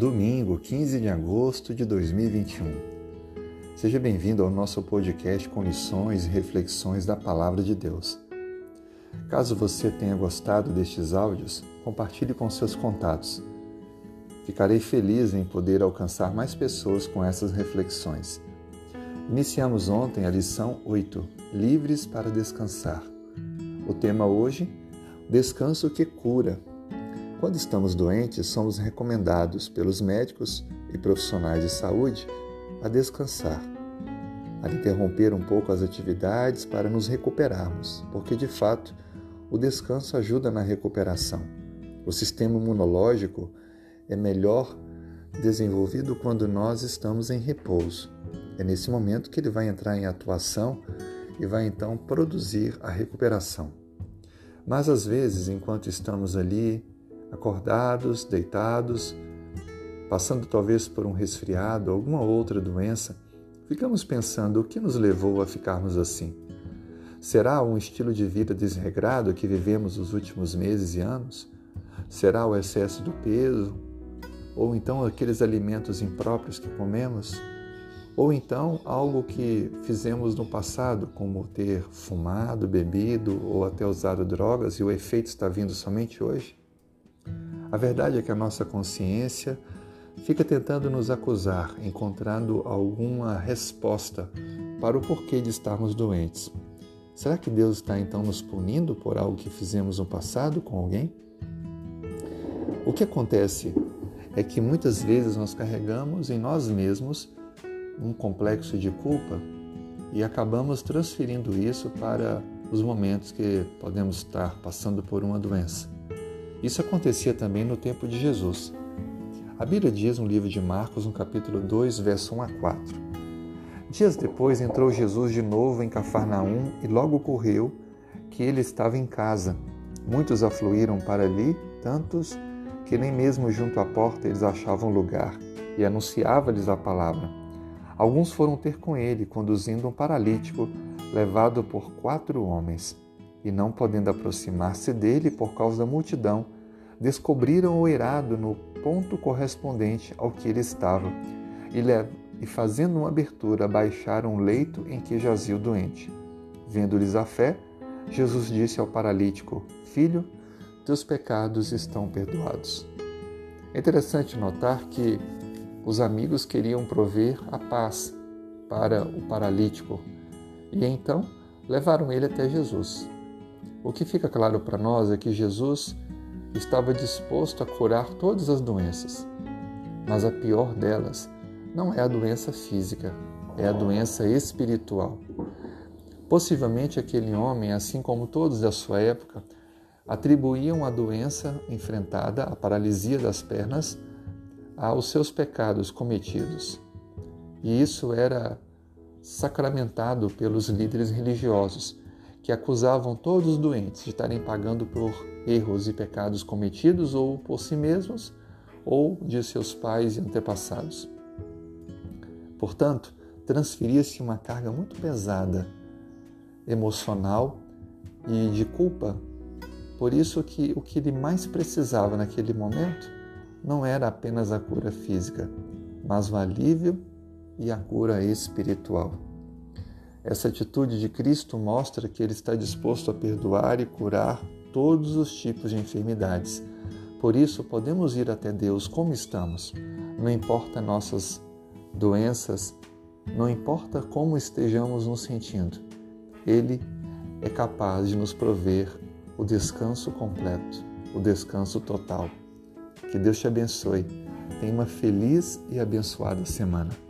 domingo, 15 de agosto de 2021. Seja bem-vindo ao nosso podcast com lições e reflexões da Palavra de Deus. Caso você tenha gostado destes áudios, compartilhe com seus contatos. Ficarei feliz em poder alcançar mais pessoas com essas reflexões. Iniciamos ontem a lição 8, Livres para Descansar. O tema hoje, Descanso que cura. Quando estamos doentes, somos recomendados pelos médicos e profissionais de saúde a descansar, a interromper um pouco as atividades para nos recuperarmos, porque de fato o descanso ajuda na recuperação. O sistema imunológico é melhor desenvolvido quando nós estamos em repouso. É nesse momento que ele vai entrar em atuação e vai então produzir a recuperação. Mas às vezes, enquanto estamos ali acordados, deitados, passando talvez por um resfriado, alguma outra doença, ficamos pensando o que nos levou a ficarmos assim. Será um estilo de vida desregrado que vivemos os últimos meses e anos? Será o excesso do peso? Ou então aqueles alimentos impróprios que comemos? Ou então algo que fizemos no passado, como ter fumado, bebido ou até usado drogas e o efeito está vindo somente hoje? A verdade é que a nossa consciência fica tentando nos acusar, encontrando alguma resposta para o porquê de estarmos doentes. Será que Deus está então nos punindo por algo que fizemos no passado com alguém? O que acontece é que muitas vezes nós carregamos em nós mesmos um complexo de culpa e acabamos transferindo isso para os momentos que podemos estar passando por uma doença. Isso acontecia também no tempo de Jesus. A Bíblia diz no livro de Marcos, no capítulo 2, verso 1 a 4. Dias depois entrou Jesus de novo em Cafarnaum e logo ocorreu que ele estava em casa. Muitos afluíram para ali, tantos que nem mesmo junto à porta eles achavam lugar, e anunciava-lhes a palavra. Alguns foram ter com ele, conduzindo um paralítico, levado por quatro homens e não podendo aproximar-se dele por causa da multidão, descobriram o eirado no ponto correspondente ao que ele estava e fazendo uma abertura, baixaram o leito em que jazia o doente. Vendo-lhes a fé, Jesus disse ao paralítico: Filho, teus pecados estão perdoados. É interessante notar que os amigos queriam prover a paz para o paralítico e então levaram ele até Jesus. O que fica claro para nós é que Jesus estava disposto a curar todas as doenças, mas a pior delas não é a doença física, é a doença espiritual. Possivelmente aquele homem, assim como todos da sua época, atribuíam a doença enfrentada, a paralisia das pernas, aos seus pecados cometidos. E isso era sacramentado pelos líderes religiosos, que acusavam todos os doentes de estarem pagando por erros e pecados cometidos ou por si mesmos ou de seus pais e antepassados. Portanto, transferia-se uma carga muito pesada emocional e de culpa. Por isso que o que ele mais precisava naquele momento não era apenas a cura física, mas o alívio e a cura espiritual. Essa atitude de Cristo mostra que ele está disposto a perdoar e curar todos os tipos de enfermidades. Por isso, podemos ir até Deus como estamos. Não importa nossas doenças, não importa como estejamos nos sentindo. Ele é capaz de nos prover o descanso completo, o descanso total. Que Deus te abençoe. Tenha uma feliz e abençoada semana.